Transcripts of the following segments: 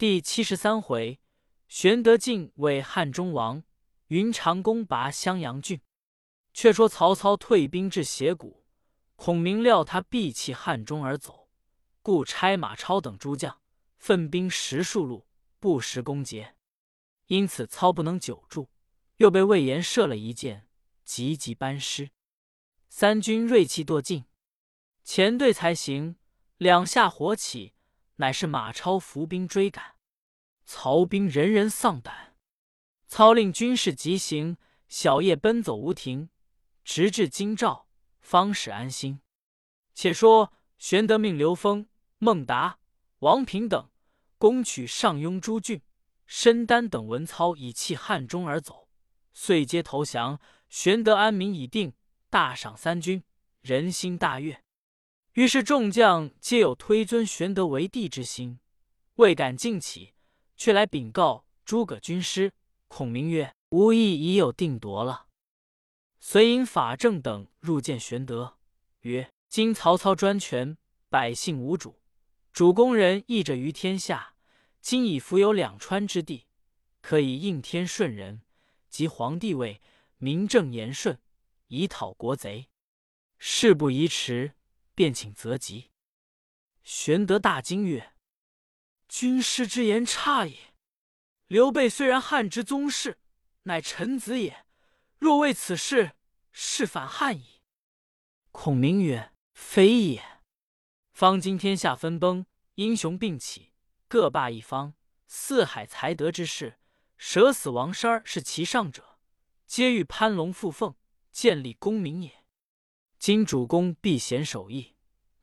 第七十三回，玄德进为汉中王，云长攻拔襄阳郡。却说曹操退兵至斜谷，孔明料他必弃汉中而走，故差马超等诸将分兵十数路，不时攻劫。因此操不能久住，又被魏延射了一箭，急急班师。三军锐气堕尽，前队才行，两下火起，乃是马超伏兵追赶。曹兵人人丧胆，操令军士急行，小夜奔走无停，直至京兆，方始安心。且说玄德命刘封、孟达、王平等攻取上庸诸郡，申丹等闻操已弃汉中而走，遂皆投降。玄德安民已定，大赏三军，人心大悦。于是众将皆有推尊玄德为帝之心，未敢进起。却来禀告诸葛军师孔明曰：“吾意已有定夺了。”遂引法正等入见玄德，曰：“今曹操专权，百姓无主，主公人义者于天下。今已伏有两川之地，可以应天顺人，即皇帝位，名正言顺，以讨国贼。事不宜迟，便请择吉。”玄德大惊曰：军师之言差也。刘备虽然汉之宗室，乃臣子也。若为此事，是反汉矣。孔明曰：“非也。方今天下分崩，英雄并起，各霸一方，四海才得之士，舍死亡山是其上者，皆欲攀龙附凤，建立功名也。今主公避贤守义，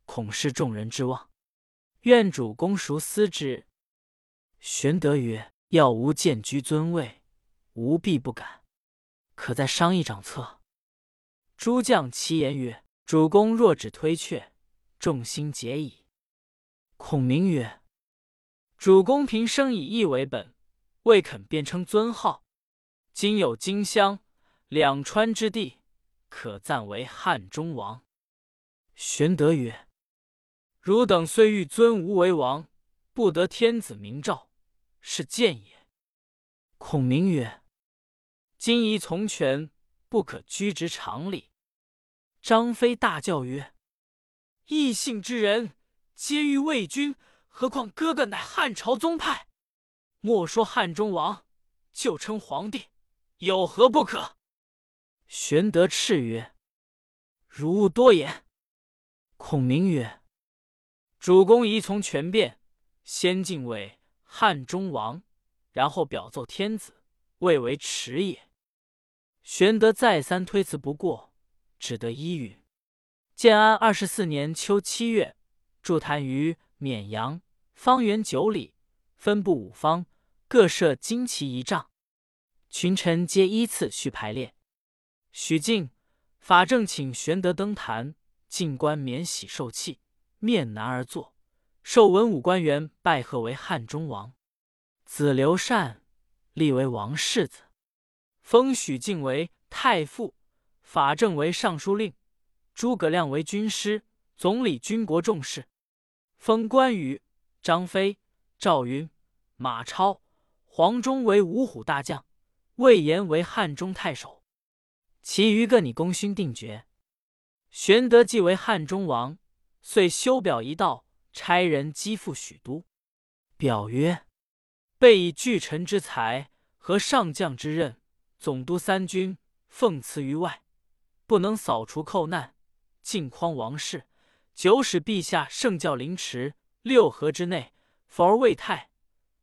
恐失众人之望。”愿主公熟思之。玄德曰：“要吾荐居尊位，吾必不敢。可再商议长策。”诸将齐言曰：“主公若只推却，众心结矣。”孔明曰：“主公平生以义为本，未肯便称尊号。今有荆襄、两川之地，可暂为汉中王。”玄德曰。汝等虽欲尊吾为王，不得天子明诏，是贱也。孔明曰：“今宜从权，不可拘执常理。”张飞大叫曰：“异姓之人，皆欲为君，何况哥哥乃汉朝宗派？莫说汉中王，就称皇帝，有何不可？”玄德叱曰：“汝勿多言。”孔明曰。主公宜从权变，先进位汉中王，然后表奏天子，未为迟也。玄德再三推辞不过，只得依允。建安二十四年秋七月，筑坛于沔阳，方圆九里，分布五方，各设旌旗仪仗，群臣皆依次序排列。许靖、法正请玄德登坛，进官免喜受器。面南而坐，受文武官员拜贺为汉中王。子刘禅立为王世子，封许靖为太傅，法正为尚书令，诸葛亮为军师，总理军国重事。封关羽、张飞、赵云、马超、黄忠为五虎大将，魏延为汉中太守。其余各拟功勋定爵。玄德即为汉中王。遂修表一道，差人击付许都。表曰：“备以巨臣之才和上将之任，总督三军，奉辞于外，不能扫除寇难，尽匡王室，久使陛下圣教凌迟。六合之内，弗而未泰，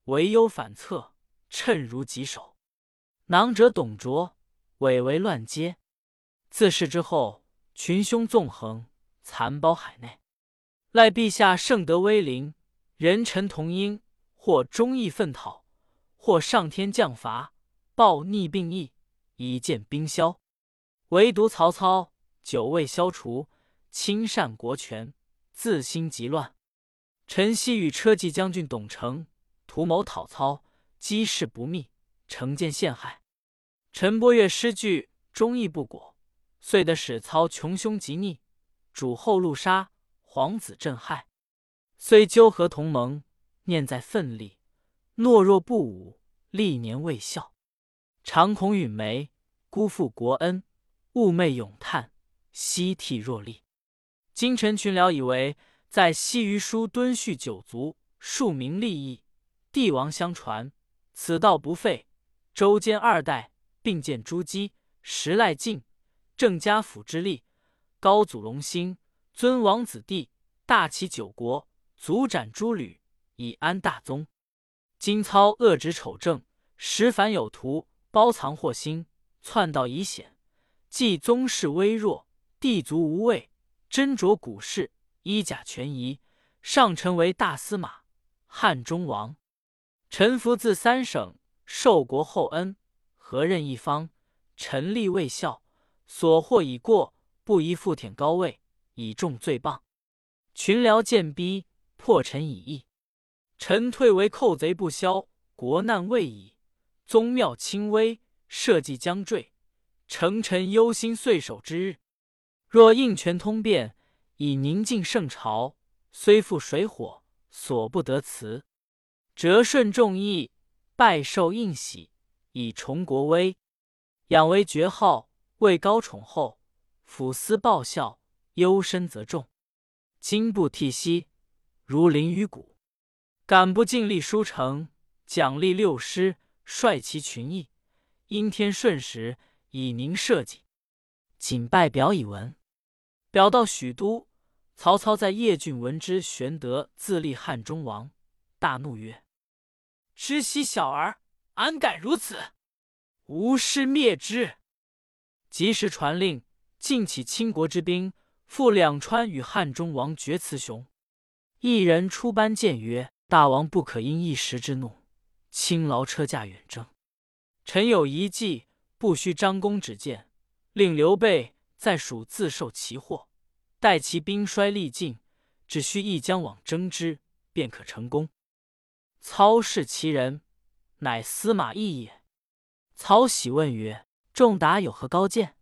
唯忧反侧，趁如棘手。囊者董卓，伪为乱阶。自是之后，群凶纵横，残包海内。”赖陛下圣德威灵，人臣同音，或忠义奋讨，或上天降罚，暴逆并义，以见兵消。唯独曹操久未消除，亲善国权，自心极乱。陈豨与车骑将军董承图谋讨操，机事不密，成见陷害。陈伯岳诗句，忠义不果，遂得使操穷凶极逆，主后路杀。皇子震撼，虽纠合同盟，念在奋力，懦弱不武，历年未效。常恐允眉，辜负国恩；寤寐咏叹，息涕若厉。今臣群僚以为，在西隅书敦叙九族，庶民利益，帝王相传，此道不废。周监二代并建诸姬，时赖晋，郑家府之力，高祖隆兴，尊王子弟，大齐九国，族斩诸吕，以安大宗。今操恶直丑政，实凡有图，包藏祸心，篡道以显。既宗室微弱，地族无畏，斟酌古事，衣甲全夷，上臣为大司马，汉中王。臣服自三省。受国厚恩，何任一方？臣立未效，所获已过，不宜复舔高位，以重罪谤。群僚见逼，破臣以义。臣退为寇贼不消，国难未已，宗庙倾危，社稷将坠，成臣忧心岁首之日。若应权通变，以宁静圣朝，虽复水火，所不得辞。折顺众议。拜受应喜，以崇国威；养为爵号，位高宠厚，抚思报效，忧身则重。今不替息，如临于谷。敢不尽力书成，奖励六师，率其群议，因天顺时，以宁社稷。谨拜表以闻。表到许都，曹操在邺郡闻之，玄德自立汉中王，大怒曰。知悉小儿，安敢如此？吾师灭之！及时传令，尽起倾国之兵，赴两川与汉中王决雌雄。一人出班谏曰：“大王不可因一时之怒，轻劳车驾远征。臣有一计，不须张弓指箭，令刘备在蜀自受其祸，待其兵衰力尽，只需一将往征之，便可成功。”操视其人，乃司马懿也。操喜问曰：“仲达有何高见？”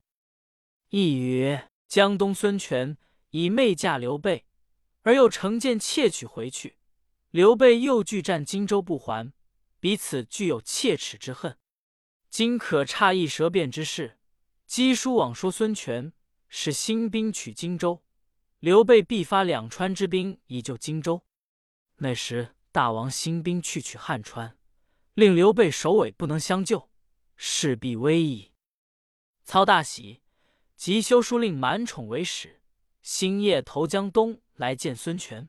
懿曰：“江东孙权以媚嫁刘备，而又乘舰窃取回去。刘备又拒战荆州不还，彼此具有切齿之恨。今可差一舌辩之事，赍书往说孙权，使兴兵取荆州。刘备必发两川之兵以救荆州。那时。”大王兴兵去取汉川，令刘备首尾不能相救，势必危矣。操大喜，即修书令满宠为使，星夜投江东来见孙权。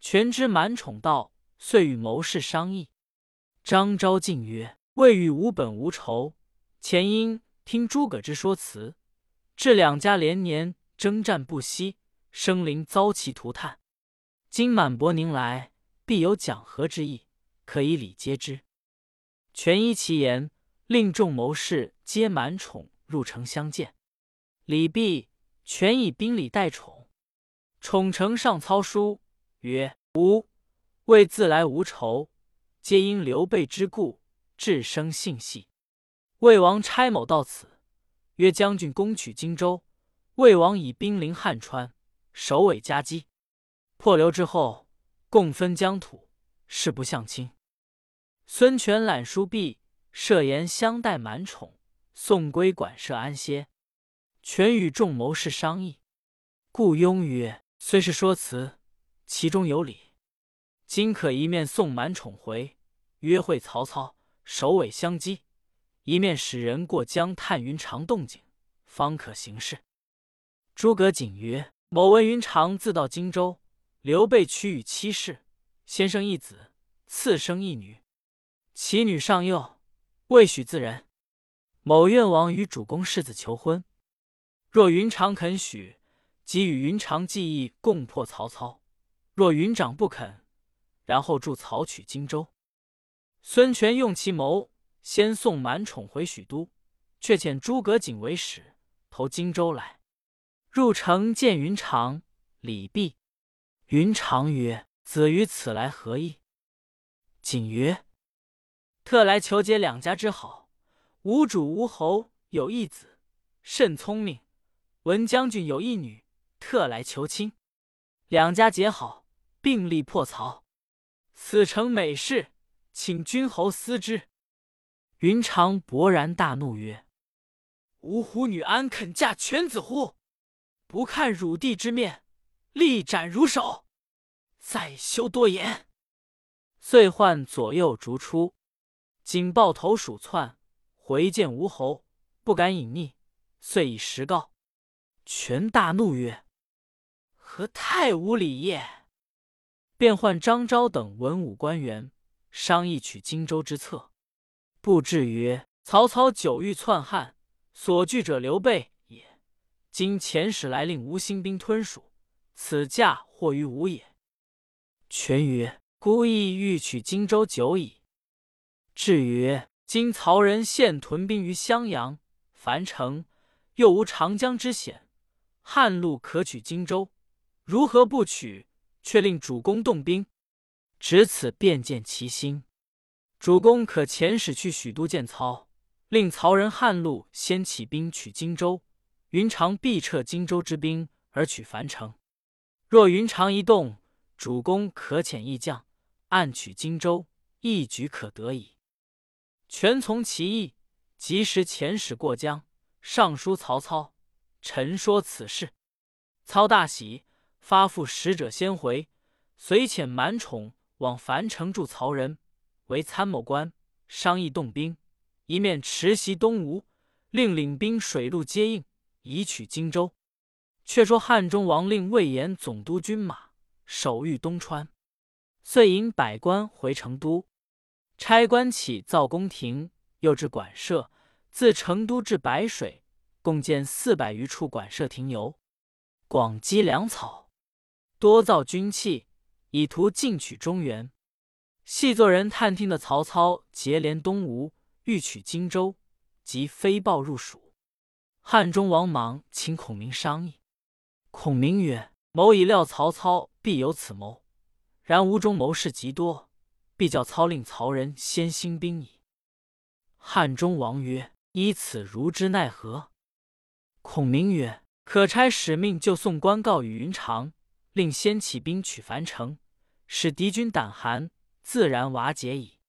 权知满宠到，遂与谋士商议。张昭进曰：“未与无本无仇，前因听诸葛之说辞，致两家连年征战不息，生灵遭其涂炭。今满伯宁来。”必有讲和之意，可以礼接之。权依其言，令众谋士皆满宠入城相见。礼毕，权以宾礼待宠。宠呈上操书曰：“吾为自来无仇，皆因刘备之故，至生性系。魏王差某到此，曰将军攻取荆州，魏王以兵临汉川，首尾夹击，破刘之后。”共分疆土，誓不相亲。孙权揽书毕，设言相待满宠，送归馆舍安歇。权与众谋士商议，顾雍曰：“虽是说辞，其中有理。今可一面送满宠回，约会曹操，首尾相击；一面使人过江探云长动静，方可行事。”诸葛瑾曰：“某闻云长自到荆州。”刘备娶与妻室，先生一子，次生一女，其女尚幼，未许自人。某愿王与主公世子求婚。若云长肯许，即与云长计议共破曹操；若云长不肯，然后助曹取荆州。孙权用其谋，先送满宠回许都，却遣诸葛瑾为使投荆州来。入城见云长，礼毕。云长曰：“子于此来何意？”瑾曰：“特来求结两家之好。吾主吴侯有一子，甚聪明；文将军有一女，特来求亲。两家结好，并力破曹。此诚美事，请君侯思之。”云长勃然大怒曰：“吾虎女安肯嫁犬子乎？不看汝弟之面，立斩如首！再休多言。”遂唤左右逐出，紧抱头鼠窜回见吴侯，不敢隐匿，遂以实告。权大怒曰：“何太无礼也！”便唤张昭等文武官员商议取荆州之策。布至曰：“曹操久欲篡汉，所惧者刘备也。今遣使来令吴兴兵吞蜀，此驾祸于吴也。”权曰：“孤意欲取荆州久矣。”至于：“今曹仁现屯兵于襄阳、樊城，又无长江之险，汉路可取荆州，如何不取？却令主公动兵，只此便见其心。”主公可遣使去许都见操，令曹仁汉路先起兵取荆州，云长必撤荆州之兵而取樊城。若云长一动，主公可遣义将暗取荆州，一举可得矣。权从其意，及时遣使过江，上书曹操，陈说此事。操大喜，发付使者先回，遂遣满宠往樊城助曹人。为参谋官，商议动兵，一面持袭东吴，令领兵水陆接应，以取荆州。却说汉中王令魏延总督军马，守御东川，遂引百官回成都，差官起造宫廷，又置馆舍，自成都至白水，共建四百余处馆舍亭游，广积粮草，多造军器，以图进取中原。细作人探听的曹操结连东吴，欲取荆州，即飞报入蜀。汉中王莽请孔明商议。孔明曰：“某已料曹操必有此谋，然吴中谋士极多，必叫操令曹仁先兴兵矣。”汉中王曰：“依此如之奈何？”孔明曰：“可差使命就送官告与云长，令先起兵取樊城，使敌军胆寒。”自然瓦解矣。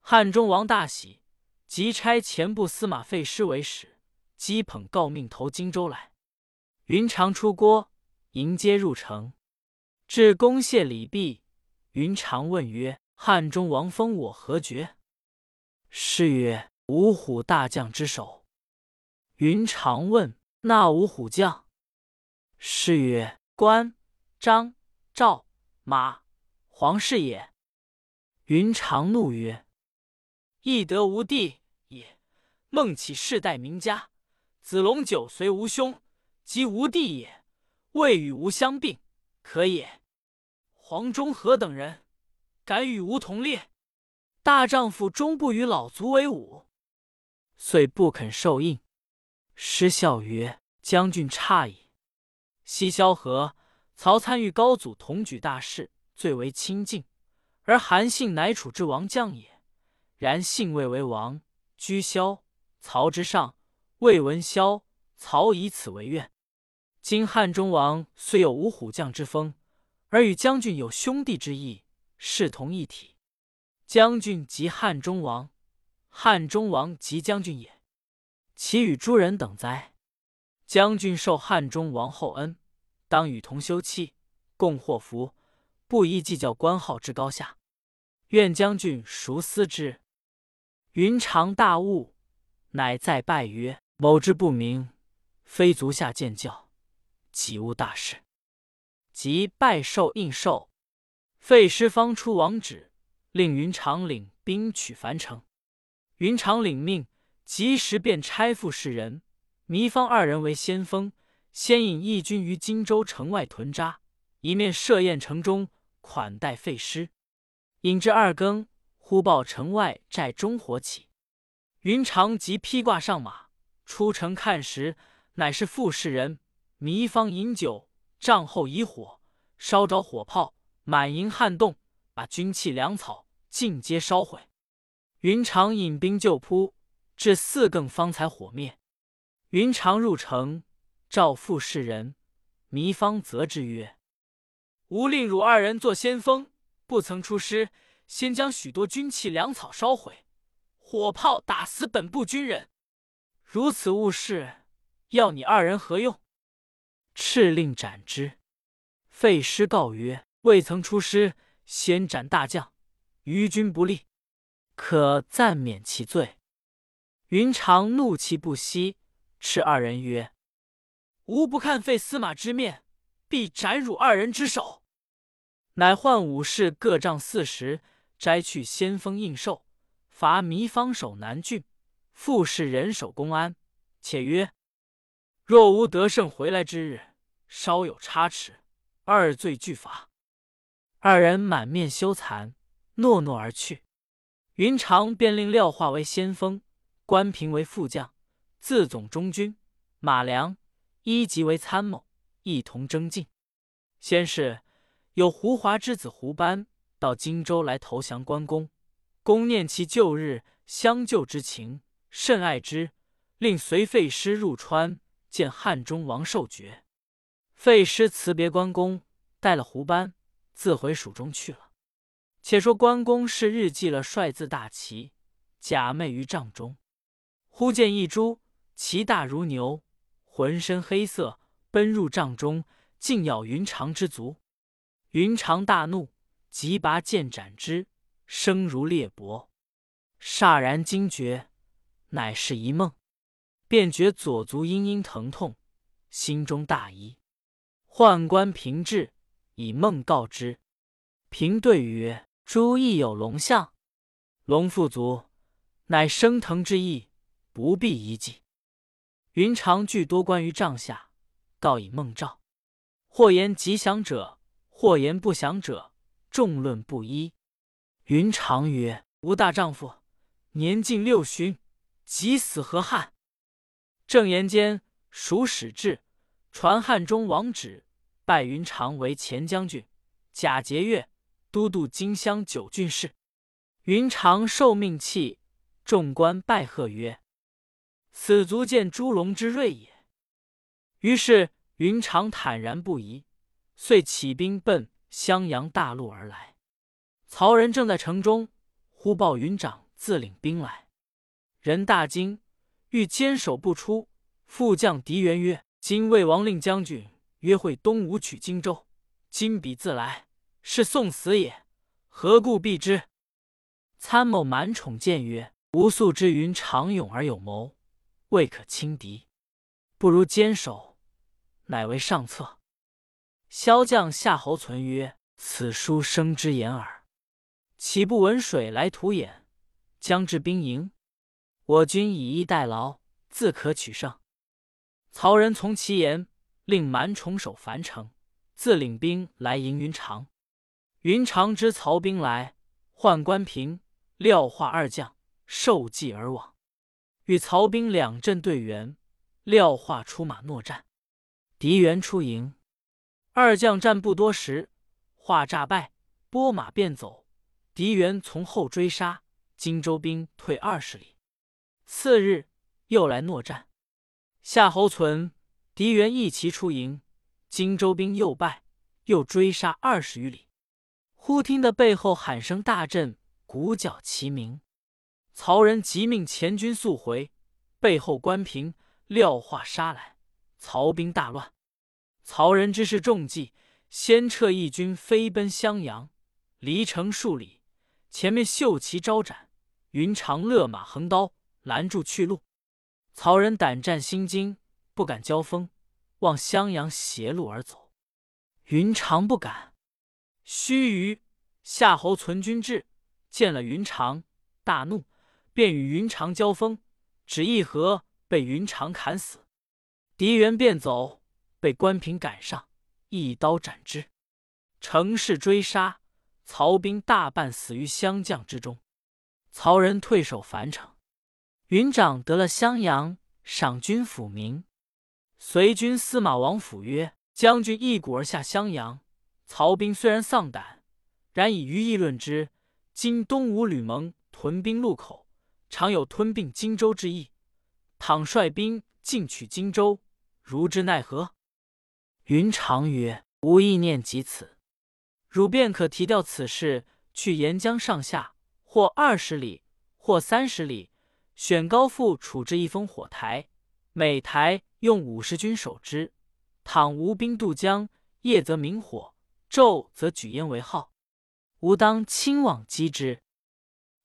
汉中王大喜，即差前部司马费师为使，击捧诰命投荆州来。云长出郭迎接入城，至公谢礼毕，云长问曰：“汉中王封我何爵？”师曰：“五虎大将之首。”云长问：“那五虎将？”师曰：“关张赵马黄氏也。”云长怒曰：“翼德无弟也，孟起世代名家，子龙九随吾兄，即无弟也，未与吾相并，可也。黄忠何等人，敢与吾同列？大丈夫终不与老卒为伍，遂不肯受应。”师笑曰：“将军诧矣。西萧何、曹参与高祖同举大事，最为亲近。”而韩信乃楚之王将也，然信未为王，居萧曹之上，未闻萧曹以此为怨。今汉中王虽有五虎将之风，而与将军有兄弟之义，视同一体。将军即汉中王，汉中王即将军也，其与诸人等哉？将军受汉中王厚恩，当与同休戚，共祸福，不宜计较官号之高下。愿将军熟思之。云长大悟，乃再拜曰：“某之不明，非足下见教，己无大事。”即拜受应受。费师方出王旨，令云长领兵取樊城。云长领命，及时便差傅士仁、糜芳二人为先锋，先引义军于荆州城外屯扎，一面设宴城中款待费师。引至二更，忽报城外寨中火起。云长即披挂上马，出城看时，乃是傅士仁、糜芳饮酒，帐后以火烧着火炮，满营撼动，把军器粮草尽皆烧毁。云长引兵救扑，至四更方才火灭。云长入城，召傅士人、糜芳责之曰：“吾令汝二人做先锋。”不曾出师，先将许多军器粮草烧毁，火炮打死本部军人。如此误事，要你二人何用？敕令斩之。废师告曰：“未曾出师，先斩大将，于军不利，可暂免其罪。”云长怒气不息，斥二人曰：“吾不看废司马之面，必斩汝二人之首。”乃唤武士各杖四十，摘去先锋印绶，罚糜芳守南郡，复士人守公安。且曰：“若无得胜回来之日，稍有差池，二罪俱罚。”二人满面羞惭，诺诺而去。云长便令廖化为先锋，关平为副将，自总中军；马良、一级为参谋，一同征进。先是。有胡华之子胡班到荆州来投降关公，公念其旧日相救之情，甚爱之，令随废师入川见汉中王受爵。废师辞别关公，带了胡班，自回蜀中去了。且说关公是日记了帅字大旗，假寐于帐中，忽见一株其大如牛，浑身黑色，奔入帐中，竟咬云长之足。云长大怒，即拔剑斩之，声如裂帛。霎然惊觉，乃是一梦，便觉左足阴阴疼痛，心中大疑。宦官平至，以梦告之。平对曰：“诸亦有龙象，龙腹足，乃生腾之意，不必医计。”云长具多关于帐下，告以梦兆，或言吉祥者。或言不祥者，众论不一。云长曰：“吾大丈夫，年近六旬，即死何憾？”正言间，蜀使至，传汉中王旨，拜云长为前将军、假节钺都督荆襄九郡事。云长受命泣，众官拜贺曰：“此足见诸龙之锐也。”于是云长坦然不疑。遂起兵奔襄阳大路而来。曹仁正在城中，忽报云长自领兵来，人大惊，欲坚守不出。副将狄元曰：“今魏王令将军约会东吴取荆州，今彼自来，是送死也，何故避之？”参谋满宠谏曰：“吾素知云长勇而有谋，未可轻敌，不如坚守，乃为上策。”骁将夏侯存曰：“此书生之言耳，岂不闻水来土掩，将至兵营？我军以逸待劳，自可取胜。”曹仁从其言，令蛮宠守樊城，自领兵来迎云长。云长知曹兵来，唤关平、廖化二将受计而往，与曹兵两阵对圆。廖化出马搦战，敌援出营。二将战不多时，化诈败，拨马便走。敌元从后追杀，荆州兵退二十里。次日又来搦战，夏侯存、敌元一齐出营，荆州兵又败，又追杀二十余里。忽听得背后喊声大震，鼓角齐鸣。曹仁急命前军速回，背后关平、廖化杀来，曹兵大乱。曹仁知是中计，先撤一军飞奔襄阳，离城数里，前面绣旗招展，云长勒马横刀拦住去路。曹仁胆战心惊，不敢交锋，望襄阳斜路而走。云长不敢。须臾，夏侯存军至，见了云长，大怒，便与云长交锋，只一合，被云长砍死。敌元便走。被关平赶上，一刀斩之。乘势追杀，曹兵大半死于湘将之中。曹仁退守樊城。云长得了襄阳，赏军抚民。随军司马王府曰：“将军一鼓而下襄阳，曹兵虽然丧胆，然以愚议论之。今东吴吕蒙屯兵路口，常有吞并荆州之意。倘率兵进取荆州，如之奈何？”云长曰：“吾意念及此，汝便可提调此事，去沿江上下，或二十里，或三十里，选高阜处置一烽火台，每台用五十军守之。倘吴兵渡江，夜则明火，昼则举烟为号。吾当亲往击之。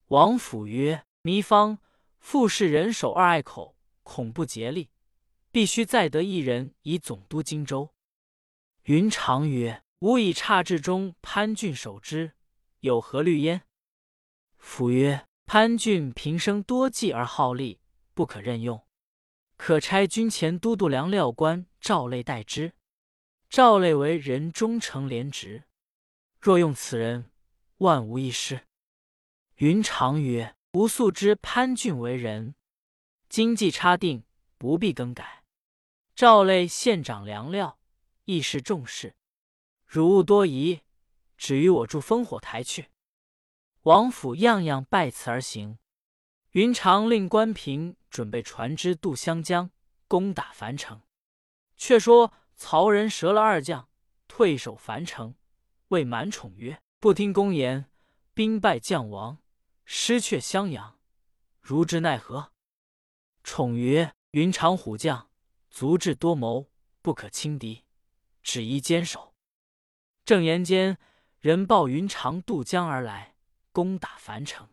王府曰：“糜芳复是人守二隘口，恐不竭力，必须再得一人以总督荆州。”云长曰：“吾以差至中潘俊守之，有何虑焉？”府曰：“潘俊平生多计而好利，不可任用，可差军前都督粮料官赵类代之。赵类为人忠诚廉直，若用此人。”万无一失。云长曰：“吾素知潘俊为人，经济差定，不必更改。赵类县长粮料，亦是重视，汝勿多疑，只与我住烽火台去。”王府样样拜辞而行。云长令关平准备船只渡湘江，攻打樊城。却说曹仁折了二将，退守樊城，谓满宠曰。不听公言，兵败将亡，失却襄阳，如之奈何？宠曰：“云长虎将，足智多谋，不可轻敌，只宜坚守。”正言间，人报云长渡江而来，攻打樊城。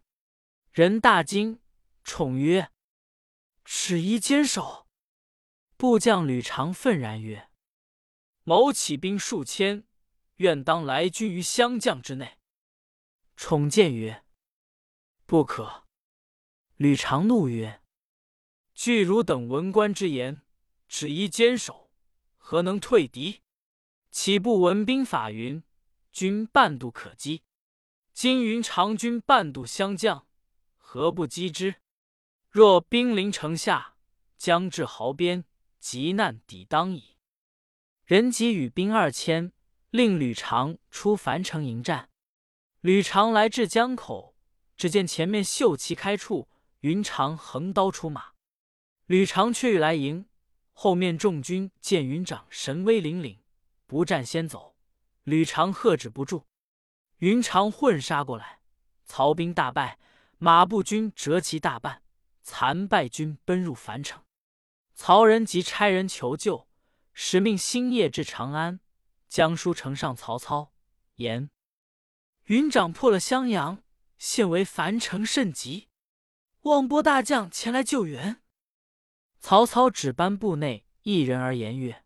人大惊，宠曰：“只宜坚守。”部将吕长愤然曰：“某起兵数千。”愿当来军于湘将之内。宠见曰：“不可。”吕长怒曰：“据汝等文官之言，只宜坚守，何能退敌？岂不闻兵法云：军半渡可击。今云长军半渡湘将，何不击之？若兵临城下，将至壕边，急难抵当矣。”人即与兵二千。令吕长出樊城迎战。吕长来至江口，只见前面秀旗开处，云长横刀出马。吕长却欲来迎，后面众军见云长神威凛凛，不战先走。吕长喝止不住，云长混杀过来，曹兵大败，马步军折其大半，残败军奔入樊城。曹仁即差人求救，使命星夜至长安。江书呈上曹操，言云长破了襄阳，现为樊城甚急，望拨大将前来救援。曹操只班部内一人而言曰：“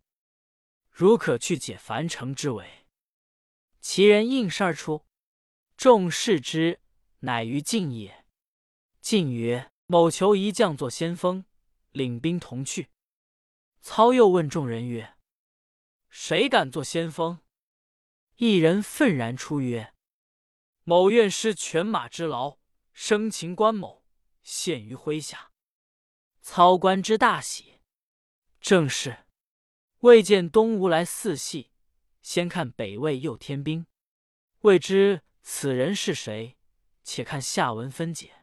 如可去解樊城之围。”其人应声而出，众视之，乃于晋也。晋曰：“某求一将做先锋，领兵同去。”操又问众人曰：谁敢做先锋？一人愤然出曰：“某愿施犬马之劳，生擒关某，献于麾下。”操观之大喜。正是未见东吴来四系，先看北魏又添兵，未知此人是谁？且看下文分解。